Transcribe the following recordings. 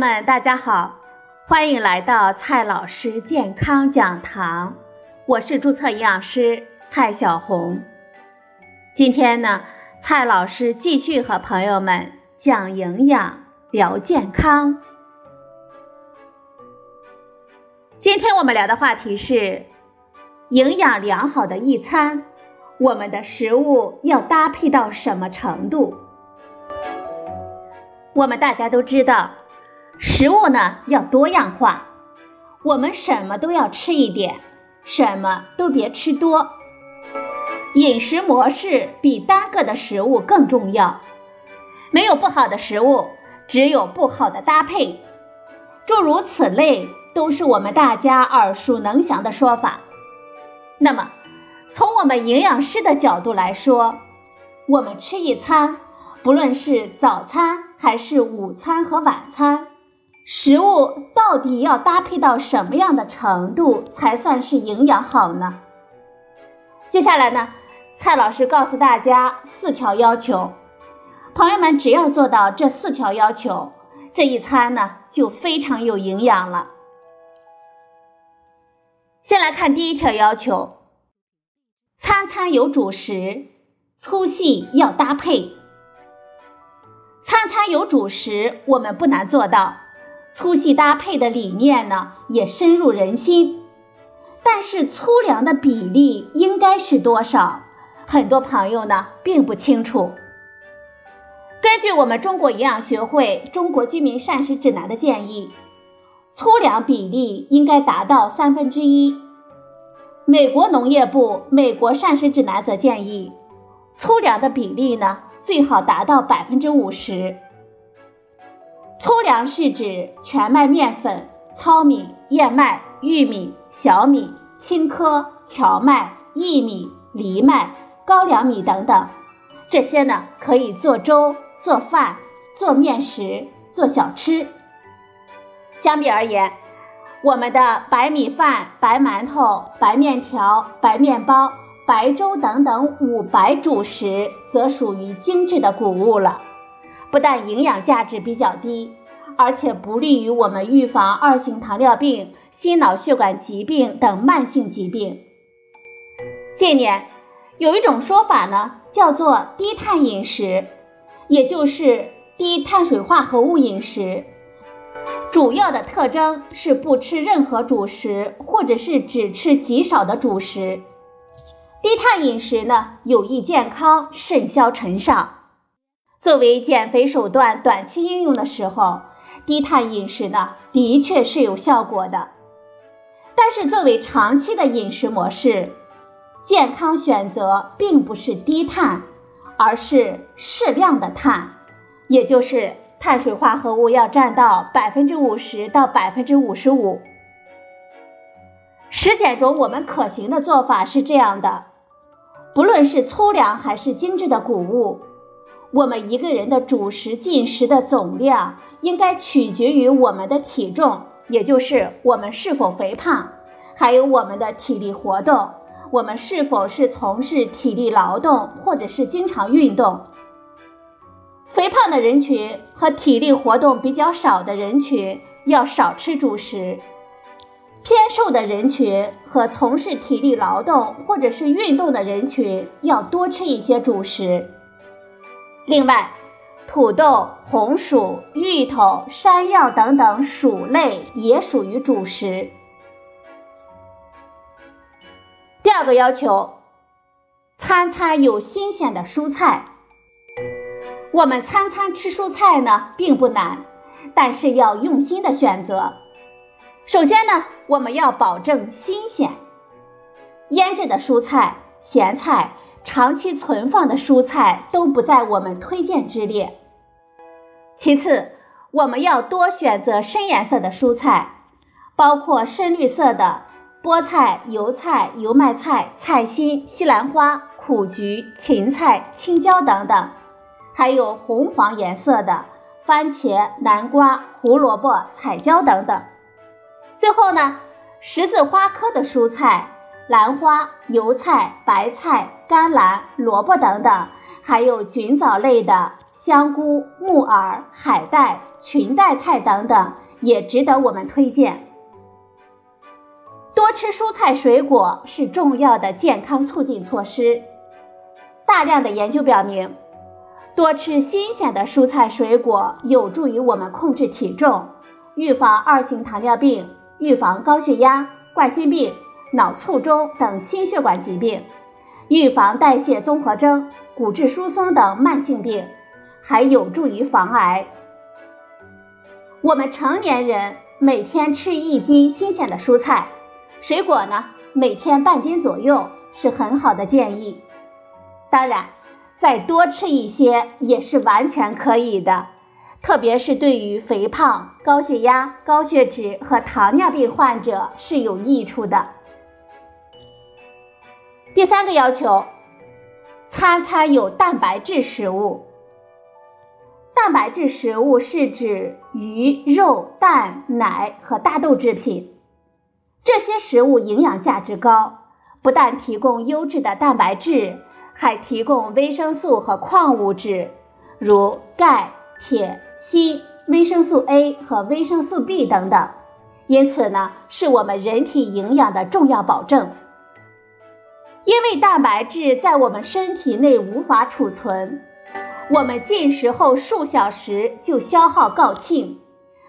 们，大家好，欢迎来到蔡老师健康讲堂，我是注册营养师蔡小红。今天呢，蔡老师继续和朋友们讲营养、聊健康。今天我们聊的话题是营养良好的一餐，我们的食物要搭配到什么程度？我们大家都知道。食物呢要多样化，我们什么都要吃一点，什么都别吃多。饮食模式比单个的食物更重要。没有不好的食物，只有不好的搭配。诸如此类都是我们大家耳熟能详的说法。那么，从我们营养师的角度来说，我们吃一餐，不论是早餐还是午餐和晚餐。食物到底要搭配到什么样的程度才算是营养好呢？接下来呢，蔡老师告诉大家四条要求，朋友们只要做到这四条要求，这一餐呢就非常有营养了。先来看第一条要求，餐餐有主食，粗细要搭配。餐餐有主食，我们不难做到。粗细搭配的理念呢，也深入人心。但是粗粮的比例应该是多少？很多朋友呢并不清楚。根据我们中国营养学会《中国居民膳食指南》的建议，粗粮比例应该达到三分之一。美国农业部《美国膳食指南》则建议，粗粮的比例呢最好达到百分之五十。粮是指全麦面粉、糙米、燕麦、玉米、小米、青稞、荞麦、薏米、藜麦、高粱米等等，这些呢可以做粥、做饭、做面食、做小吃。相比而言，我们的白米饭、白馒头、白面条、白面包、白粥等等五白主食，则属于精致的谷物了。不但营养价值比较低，而且不利于我们预防二型糖尿病、心脑血管疾病等慢性疾病。近年有一种说法呢，叫做低碳饮食，也就是低碳水化合物饮食，主要的特征是不吃任何主食，或者是只吃极少的主食。低碳饮食呢，有益健康，甚嚣尘上。作为减肥手段，短期应用的时候，低碳饮食呢的确是有效果的。但是作为长期的饮食模式，健康选择并不是低碳，而是适量的碳，也就是碳水化合物要占到百分之五十到百分之五十五。实践中我们可行的做法是这样的：不论是粗粮还是精致的谷物。我们一个人的主食进食的总量，应该取决于我们的体重，也就是我们是否肥胖，还有我们的体力活动，我们是否是从事体力劳动或者是经常运动。肥胖的人群和体力活动比较少的人群要少吃主食，偏瘦的人群和从事体力劳动或者是运动的人群要多吃一些主食。另外，土豆、红薯、芋头、山药等等薯类也属于主食。第二个要求，餐餐有新鲜的蔬菜。我们餐餐吃蔬菜呢，并不难，但是要用心的选择。首先呢，我们要保证新鲜，腌制的蔬菜、咸菜。长期存放的蔬菜都不在我们推荐之列。其次，我们要多选择深颜色的蔬菜，包括深绿色的菠菜、油菜、油麦菜、菜心、西兰花、苦菊、芹菜、青椒等等，还有红黄颜色的番茄、南瓜、胡萝卜、彩椒等等。最后呢，十字花科的蔬菜。兰花、油菜、白菜、甘蓝、萝卜等等，还有菌藻类的香菇、木耳、海带、裙带菜等等，也值得我们推荐。多吃蔬菜水果是重要的健康促进措施。大量的研究表明，多吃新鲜的蔬菜水果有助于我们控制体重，预防二型糖尿病，预防高血压、冠心病、脑卒中等心血管疾病，预防代谢综合征、骨质疏松等慢性病。还有助于防癌。我们成年人每天吃一斤新鲜的蔬菜、水果呢，每天半斤左右是很好的建议。当然，再多吃一些也是完全可以的，特别是对于肥胖、高血压、高血脂和糖尿病患者是有益处的。第三个要求，餐餐有蛋白质食物。蛋白质食物是指鱼、肉、蛋、奶和大豆制品，这些食物营养价值高，不但提供优质的蛋白质，还提供维生素和矿物质，如钙、铁、锌、维生素 A 和维生素 B 等等，因此呢，是我们人体营养的重要保证。因为蛋白质在我们身体内无法储存。我们进食后数小时就消耗告罄，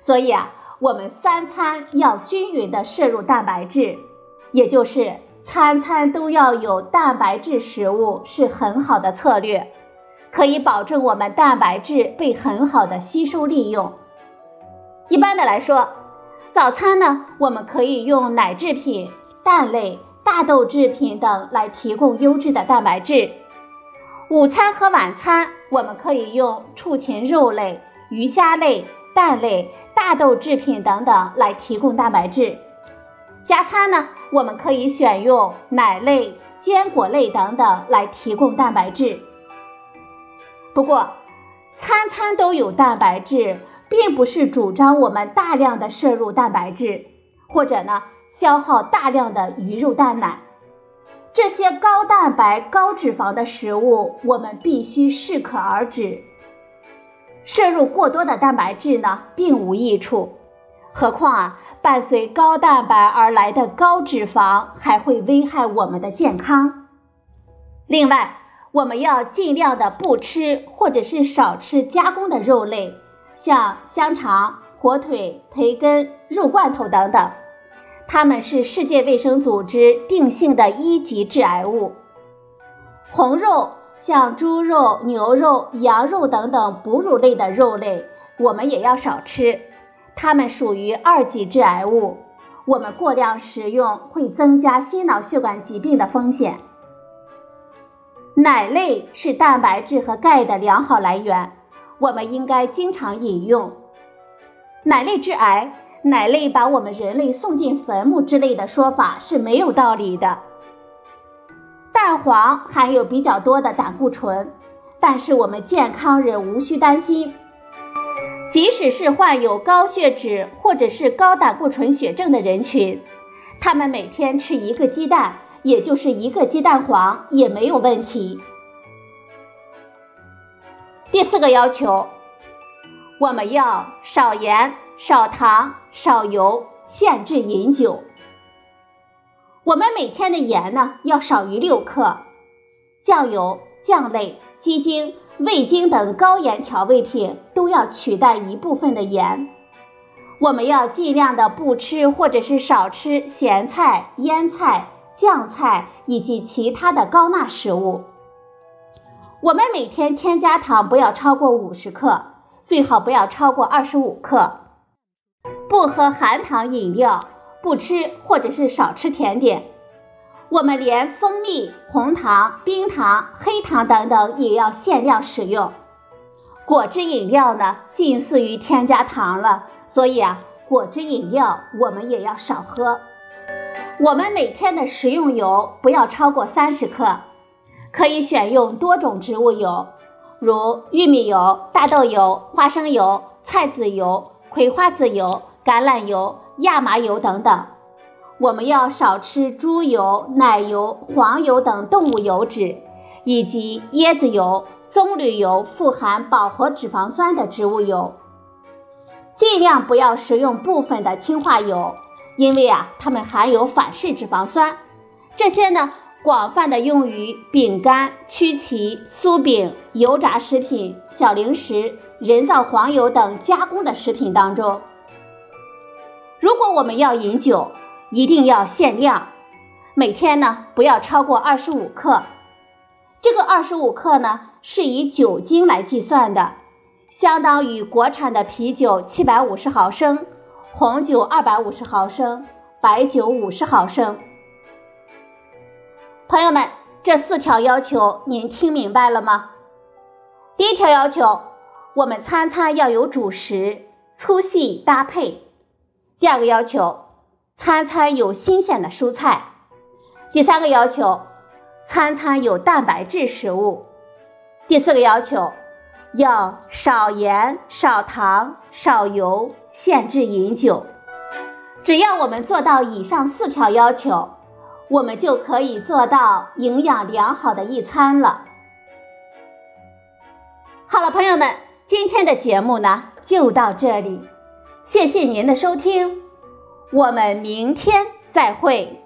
所以啊，我们三餐要均匀的摄入蛋白质，也就是餐餐都要有蛋白质食物是很好的策略，可以保证我们蛋白质被很好的吸收利用。一般的来说，早餐呢，我们可以用奶制品、蛋类、大豆制品等来提供优质的蛋白质。午餐和晚餐。我们可以用畜禽肉类、鱼虾类、蛋类、大豆制品等等来提供蛋白质。加餐呢，我们可以选用奶类、坚果类等等来提供蛋白质。不过，餐餐都有蛋白质，并不是主张我们大量的摄入蛋白质，或者呢消耗大量的鱼肉蛋奶。这些高蛋白、高脂肪的食物，我们必须适可而止。摄入过多的蛋白质呢，并无益处。何况啊，伴随高蛋白而来的高脂肪，还会危害我们的健康。另外，我们要尽量的不吃或者是少吃加工的肉类，像香肠、火腿、培根、肉罐头等等。它们是世界卫生组织定性的一级致癌物。红肉像猪肉、牛肉、羊肉等等哺乳类的肉类，我们也要少吃，它们属于二级致癌物。我们过量食用会增加心脑血管疾病的风险。奶类是蛋白质和钙的良好来源，我们应该经常饮用。奶类致癌。奶类把我们人类送进坟墓之类的说法是没有道理的。蛋黄含有比较多的胆固醇，但是我们健康人无需担心。即使是患有高血脂或者是高胆固醇血症的人群，他们每天吃一个鸡蛋，也就是一个鸡蛋黄也没有问题。第四个要求，我们要少盐。少糖、少油，限制饮酒。我们每天的盐呢要少于六克。酱油、酱类、鸡精、味精等高盐调味品都要取代一部分的盐。我们要尽量的不吃或者是少吃咸菜、腌菜、酱菜以及其他的高钠食物。我们每天添加糖不要超过五十克，最好不要超过二十五克。不喝含糖饮料，不吃或者是少吃甜点。我们连蜂蜜、红糖、冰糖、黑糖等等也要限量使用。果汁饮料呢，近似于添加糖了，所以啊，果汁饮料我们也要少喝。我们每天的食用油不要超过三十克，可以选用多种植物油，如玉米油、大豆油、花生油、菜籽油、葵花籽油。橄榄油、亚麻油等等，我们要少吃猪油、奶油、黄油等动物油脂，以及椰子油、棕榈油富含饱和脂肪酸的植物油。尽量不要食用部分的氢化油，因为啊，它们含有反式脂肪酸。这些呢，广泛的用于饼干、曲奇、酥饼、油炸食品、小零食、人造黄油等加工的食品当中。如果我们要饮酒，一定要限量，每天呢不要超过二十五克。这个二十五克呢是以酒精来计算的。相当于国产的啤酒七百五十毫升，红酒二百五十毫升，白酒五十毫升。朋友们，这四条要求您听明白了吗？第一条要求，我们餐餐要有主食，粗细搭配；第二个要求，餐餐有新鲜的蔬菜；第三个要求，餐餐有蛋白质食物；第四个要求。要少盐、少糖、少油，限制饮酒。只要我们做到以上四条要求，我们就可以做到营养良好的一餐了。好了，朋友们，今天的节目呢就到这里，谢谢您的收听，我们明天再会。